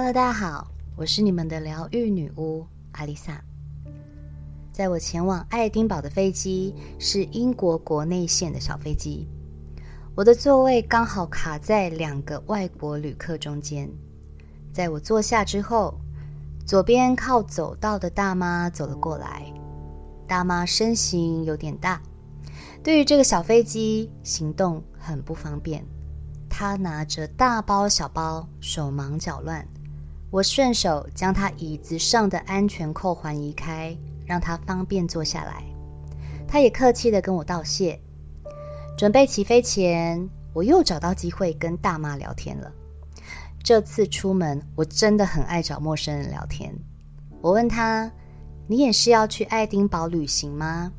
Hello，大家好，我是你们的疗愈女巫阿丽萨。在我前往爱丁堡的飞机是英国国内线的小飞机，我的座位刚好卡在两个外国旅客中间。在我坐下之后，左边靠走道的大妈走了过来。大妈身形有点大，对于这个小飞机行动很不方便。她拿着大包小包，手忙脚乱。我顺手将他椅子上的安全扣环移开，让他方便坐下来。他也客气地跟我道谢。准备起飞前，我又找到机会跟大妈聊天了。这次出门，我真的很爱找陌生人聊天。我问他：“你也是要去爱丁堡旅行吗？”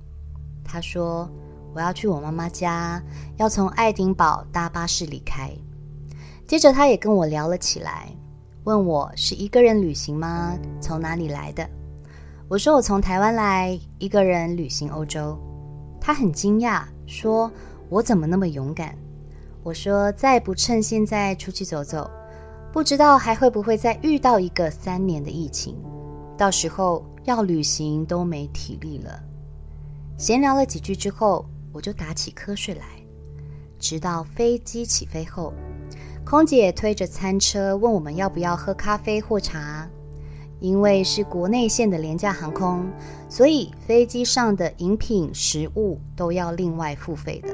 他说：“我要去我妈妈家，要从爱丁堡搭巴士离开。”接着，他也跟我聊了起来。问我是一个人旅行吗？从哪里来的？我说我从台湾来，一个人旅行欧洲。他很惊讶，说我怎么那么勇敢？我说再不趁现在出去走走，不知道还会不会再遇到一个三年的疫情，到时候要旅行都没体力了。闲聊了几句之后，我就打起瞌睡来，直到飞机起飞后。空姐推着餐车问我们要不要喝咖啡或茶，因为是国内线的廉价航空，所以飞机上的饮品、食物都要另外付费的。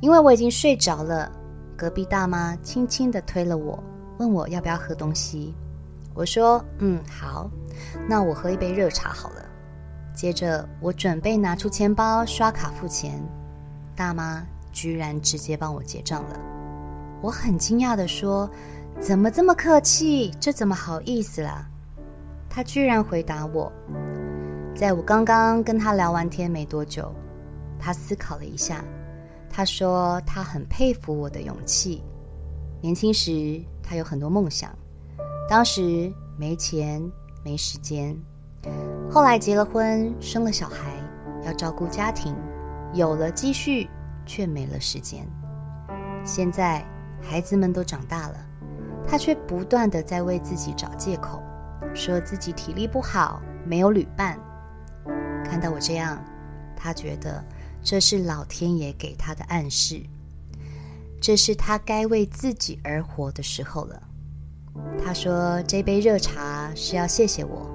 因为我已经睡着了，隔壁大妈轻轻地推了我，问我要不要喝东西。我说：“嗯，好，那我喝一杯热茶好了。”接着我准备拿出钱包刷卡付钱，大妈居然直接帮我结账了。我很惊讶地说：“怎么这么客气？这怎么好意思啦？”他居然回答我：“在我刚刚跟他聊完天没多久，他思考了一下，他说他很佩服我的勇气。年轻时他有很多梦想，当时没钱没时间，后来结了婚，生了小孩，要照顾家庭，有了积蓄却没了时间。现在。”孩子们都长大了，他却不断的在为自己找借口，说自己体力不好，没有旅伴。看到我这样，他觉得这是老天爷给他的暗示，这是他该为自己而活的时候了。他说这杯热茶是要谢谢我，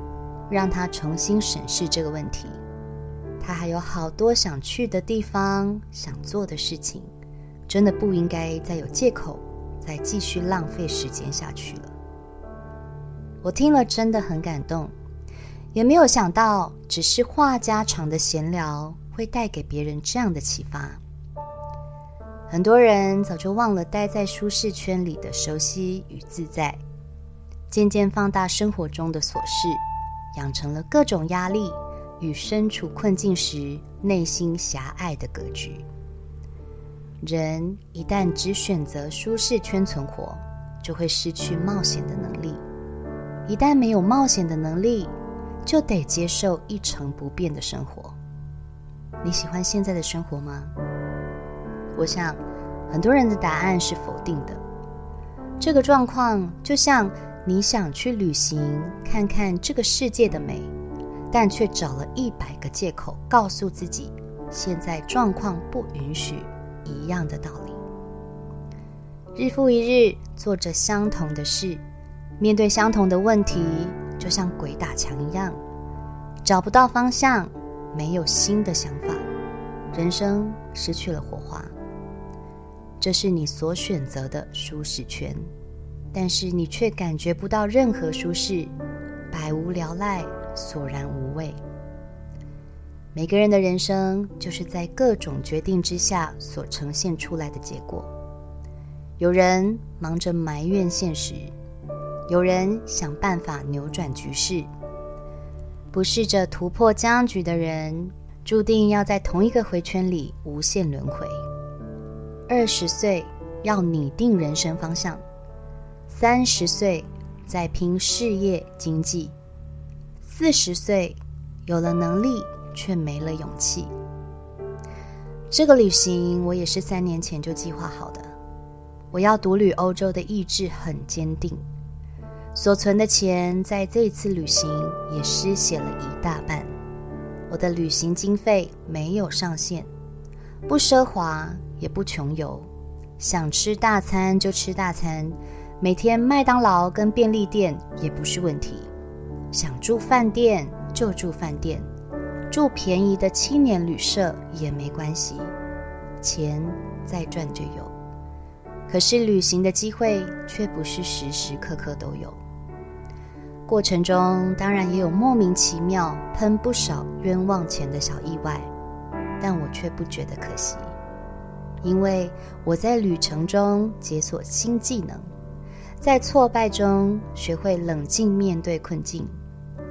让他重新审视这个问题。他还有好多想去的地方，想做的事情。真的不应该再有借口，再继续浪费时间下去了。我听了真的很感动，也没有想到，只是话家常的闲聊会带给别人这样的启发。很多人早就忘了待在舒适圈里的熟悉与自在，渐渐放大生活中的琐事，养成了各种压力与身处困境时内心狭隘的格局。人一旦只选择舒适圈存活，就会失去冒险的能力。一旦没有冒险的能力，就得接受一成不变的生活。你喜欢现在的生活吗？我想，很多人的答案是否定的。这个状况就像你想去旅行，看看这个世界的美，但却找了一百个借口告诉自己，现在状况不允许。一样的道理，日复一日做着相同的事，面对相同的问题，就像鬼打墙一样，找不到方向，没有新的想法，人生失去了火花。这是你所选择的舒适圈，但是你却感觉不到任何舒适，百无聊赖，索然无味。每个人的人生就是在各种决定之下所呈现出来的结果。有人忙着埋怨现实，有人想办法扭转局势。不试着突破僵局的人，注定要在同一个回圈里无限轮回。二十岁要拟定人生方向，三十岁再拼事业经济，四十岁有了能力。却没了勇气。这个旅行我也是三年前就计划好的。我要独旅欧洲的意志很坚定。所存的钱在这次旅行也失血了一大半。我的旅行经费没有上限，不奢华也不穷游，想吃大餐就吃大餐，每天麦当劳跟便利店也不是问题，想住饭店就住饭店，住便宜的青年旅社也没关系，钱再赚就有。可是旅行的机会却不是时时刻刻都有。过程中当然也有莫名其妙喷不少冤枉钱的小意外，但我却不觉得可惜，因为我在旅程中解锁新技能，在挫败中学会冷静面对困境，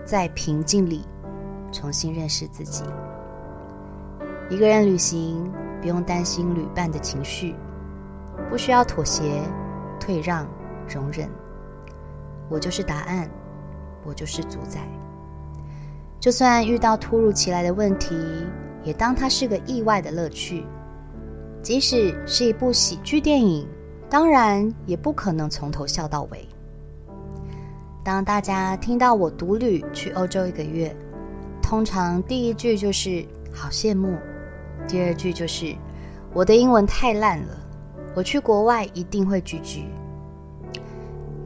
在平静里重新认识自己。一个人旅行不用担心旅伴的情绪，不需要妥协、退让、容忍，我就是答案。我就是主宰，就算遇到突如其来的问题，也当它是个意外的乐趣。即使是一部喜剧电影，当然也不可能从头笑到尾。当大家听到我独旅去欧洲一个月，通常第一句就是“好羡慕”，第二句就是“我的英文太烂了，我去国外一定会 GG”。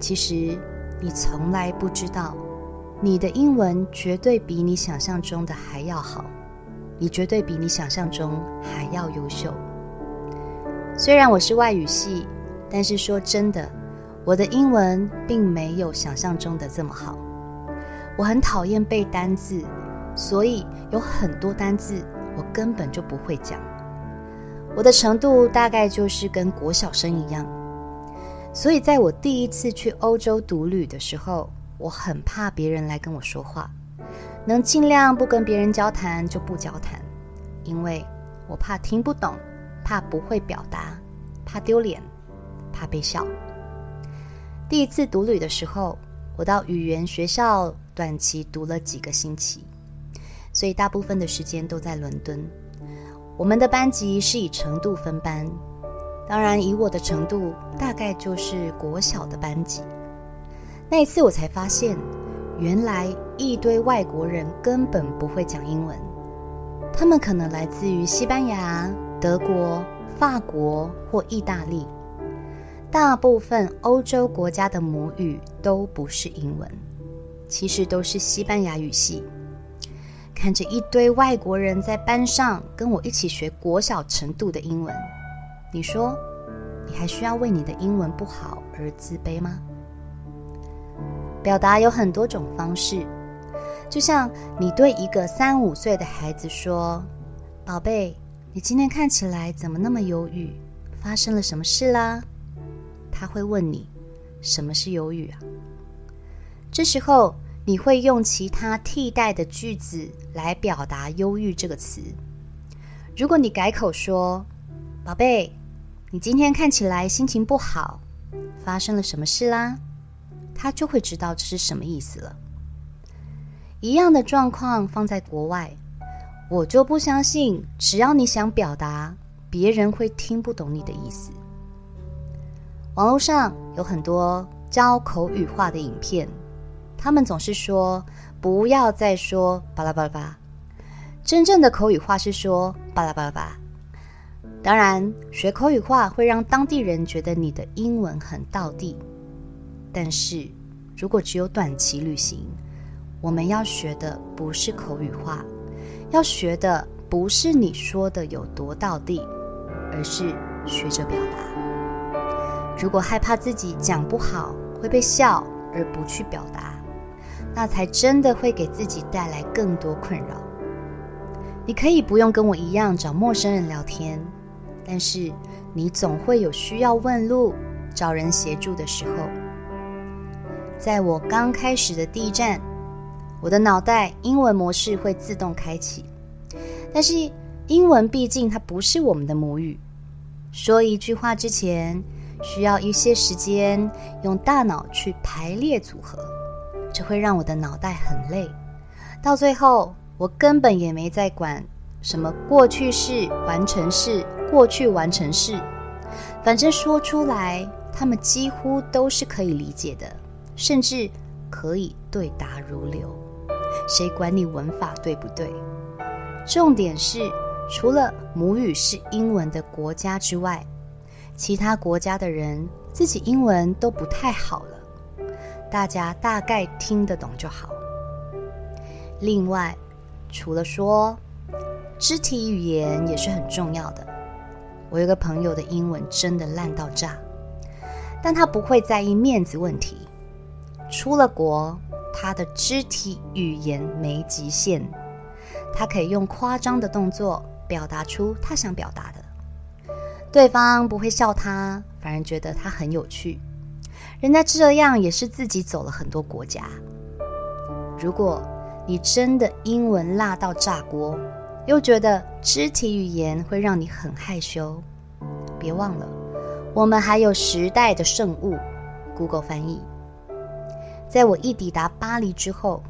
其实你从来不知道。你的英文绝对比你想象中的还要好，你绝对比你想象中还要优秀。虽然我是外语系，但是说真的，我的英文并没有想象中的这么好。我很讨厌背单字，所以有很多单字我根本就不会讲。我的程度大概就是跟国小生一样。所以在我第一次去欧洲独旅的时候，我很怕别人来跟我说话，能尽量不跟别人交谈就不交谈，因为我怕听不懂，怕不会表达，怕丢脸，怕被笑。第一次独旅的时候，我到语言学校短期读了几个星期，所以大部分的时间都在伦敦。我们的班级是以程度分班，当然以我的程度，大概就是国小的班级。那一次我才发现，原来一堆外国人根本不会讲英文，他们可能来自于西班牙、德国、法国或意大利，大部分欧洲国家的母语都不是英文，其实都是西班牙语系。看着一堆外国人在班上跟我一起学国小程度的英文，你说，你还需要为你的英文不好而自卑吗？表达有很多种方式，就像你对一个三五岁的孩子说：“宝贝，你今天看起来怎么那么忧郁？发生了什么事啦？”他会问你：“什么是忧郁啊？”这时候你会用其他替代的句子来表达“忧郁”这个词。如果你改口说：“宝贝，你今天看起来心情不好，发生了什么事啦？”他就会知道这是什么意思了。一样的状况放在国外，我就不相信，只要你想表达，别人会听不懂你的意思。网络上有很多教口语化的影片，他们总是说不要再说巴拉巴拉巴。真正的口语化是说巴拉巴拉巴。当然，学口语化会让当地人觉得你的英文很道地。但是，如果只有短期旅行，我们要学的不是口语化，要学的不是你说的有多道地，而是学着表达。如果害怕自己讲不好会被笑而不去表达，那才真的会给自己带来更多困扰。你可以不用跟我一样找陌生人聊天，但是你总会有需要问路、找人协助的时候。在我刚开始的第一站，我的脑袋英文模式会自动开启，但是英文毕竟它不是我们的母语，说一句话之前需要一些时间用大脑去排列组合，这会让我的脑袋很累，到最后我根本也没在管什么过去式、完成式、过去完成式，反正说出来他们几乎都是可以理解的。甚至可以对答如流。谁管你文法对不对？重点是，除了母语是英文的国家之外，其他国家的人自己英文都不太好了，大家大概听得懂就好。另外，除了说，肢体语言也是很重要的。我有个朋友的英文真的烂到炸，但他不会在意面子问题。出了国，他的肢体语言没极限，他可以用夸张的动作表达出他想表达的。对方不会笑他，反而觉得他很有趣。人家这样也是自己走了很多国家。如果你真的英文辣到炸锅，又觉得肢体语言会让你很害羞，别忘了，我们还有时代的圣物 ——Google 翻译。在我一抵达巴黎之后，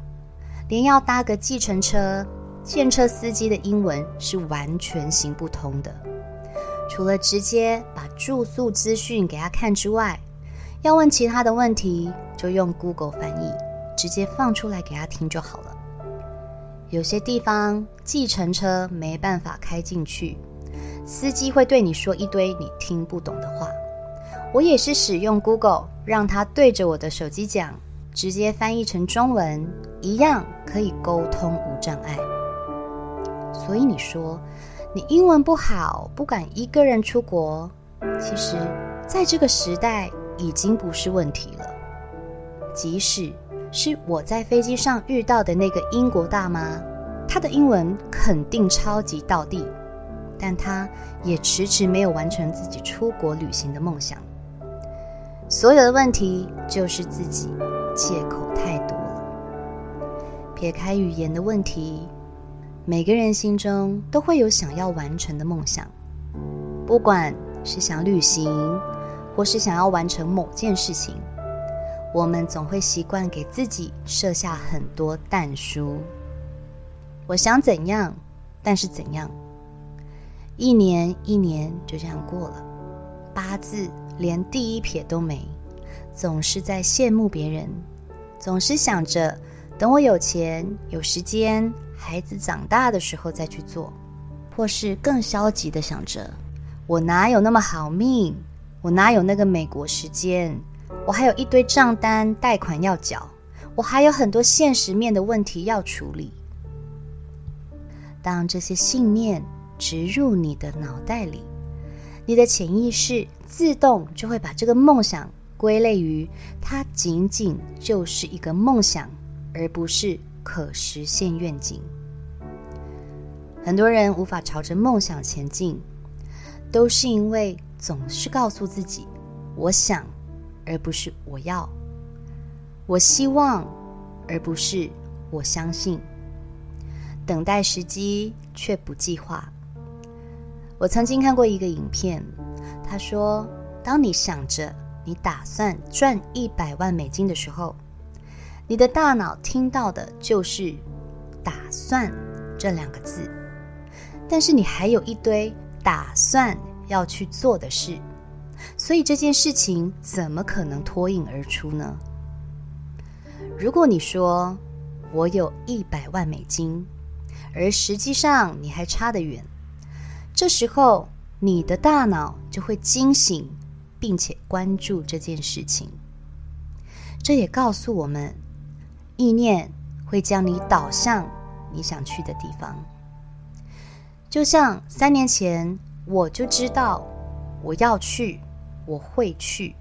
连要搭个计程车，计程车司机的英文是完全行不通的。除了直接把住宿资讯给他看之外，要问其他的问题，就用 Google 翻译直接放出来给他听就好了。有些地方计程车没办法开进去，司机会对你说一堆你听不懂的话。我也是使用 Google 让他对着我的手机讲，直接翻译成中文，一样可以沟通无障碍。所以你说，你英文不好，不敢一个人出国，其实在这个时代已经不是问题了。即使是我在飞机上遇到的那个英国大妈，她的英文肯定超级道地，但她也迟迟没有完成自己出国旅行的梦想。所有的问题就是自己借口太多了。撇开语言的问题。每个人心中都会有想要完成的梦想，不管是想旅行，或是想要完成某件事情，我们总会习惯给自己设下很多但书。我想怎样，但是怎样？一年一年就这样过了，八字连第一撇都没，总是在羡慕别人，总是想着等我有钱有时间。孩子长大的时候再去做，或是更消极的想着：我哪有那么好命？我哪有那个美国时间？我还有一堆账单、贷款要缴，我还有很多现实面的问题要处理。当这些信念植入你的脑袋里，你的潜意识自动就会把这个梦想归类于它仅仅就是一个梦想，而不是。可实现愿景，很多人无法朝着梦想前进，都是因为总是告诉自己“我想”，而不是“我要”；“我希望”，而不是“我相信”。等待时机却不计划。我曾经看过一个影片，他说：“当你想着你打算赚一百万美金的时候。”你的大脑听到的就是“打算”这两个字，但是你还有一堆打算要去做的事，所以这件事情怎么可能脱颖而出呢？如果你说我有一百万美金，而实际上你还差得远，这时候你的大脑就会惊醒，并且关注这件事情。这也告诉我们。意念会将你导向你想去的地方。就像三年前，我就知道我要去，我会去，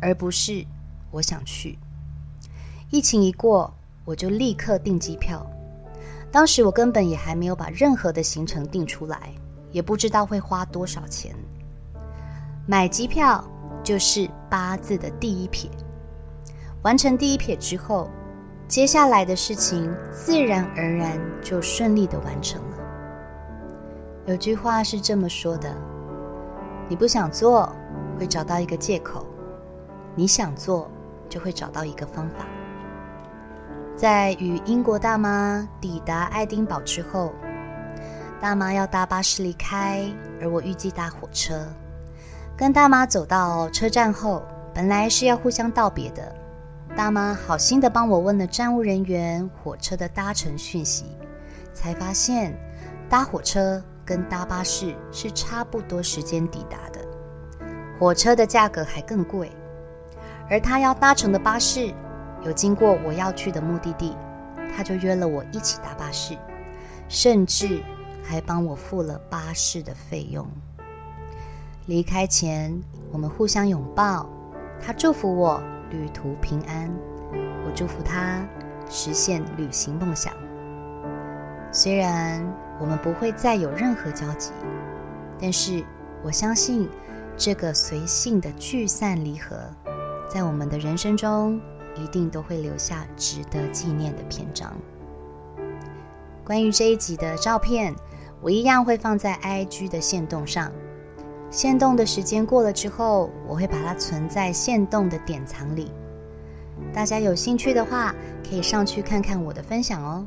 而不是我想去。疫情一过，我就立刻订机票。当时我根本也还没有把任何的行程定出来，也不知道会花多少钱。买机票就是八字的第一撇，完成第一撇之后。接下来的事情自然而然就顺利的完成了。有句话是这么说的：你不想做，会找到一个借口；你想做，就会找到一个方法。在与英国大妈抵达爱丁堡之后，大妈要搭巴士离开，而我预计搭火车。跟大妈走到车站后，本来是要互相道别的。大妈好心的帮我问了站务人员火车的搭乘讯息，才发现搭火车跟搭巴士是差不多时间抵达的，火车的价格还更贵，而他要搭乘的巴士有经过我要去的目的地，他就约了我一起搭巴士，甚至还帮我付了巴士的费用。离开前，我们互相拥抱，他祝福我旅途平安，我祝福他实现旅行梦想。虽然我们不会再有任何交集，但是我相信这个随性的聚散离合，在我们的人生中一定都会留下值得纪念的篇章。关于这一集的照片，我一样会放在 IG 的线动上。限动的时间过了之后，我会把它存在限动的典藏里。大家有兴趣的话，可以上去看看我的分享哦。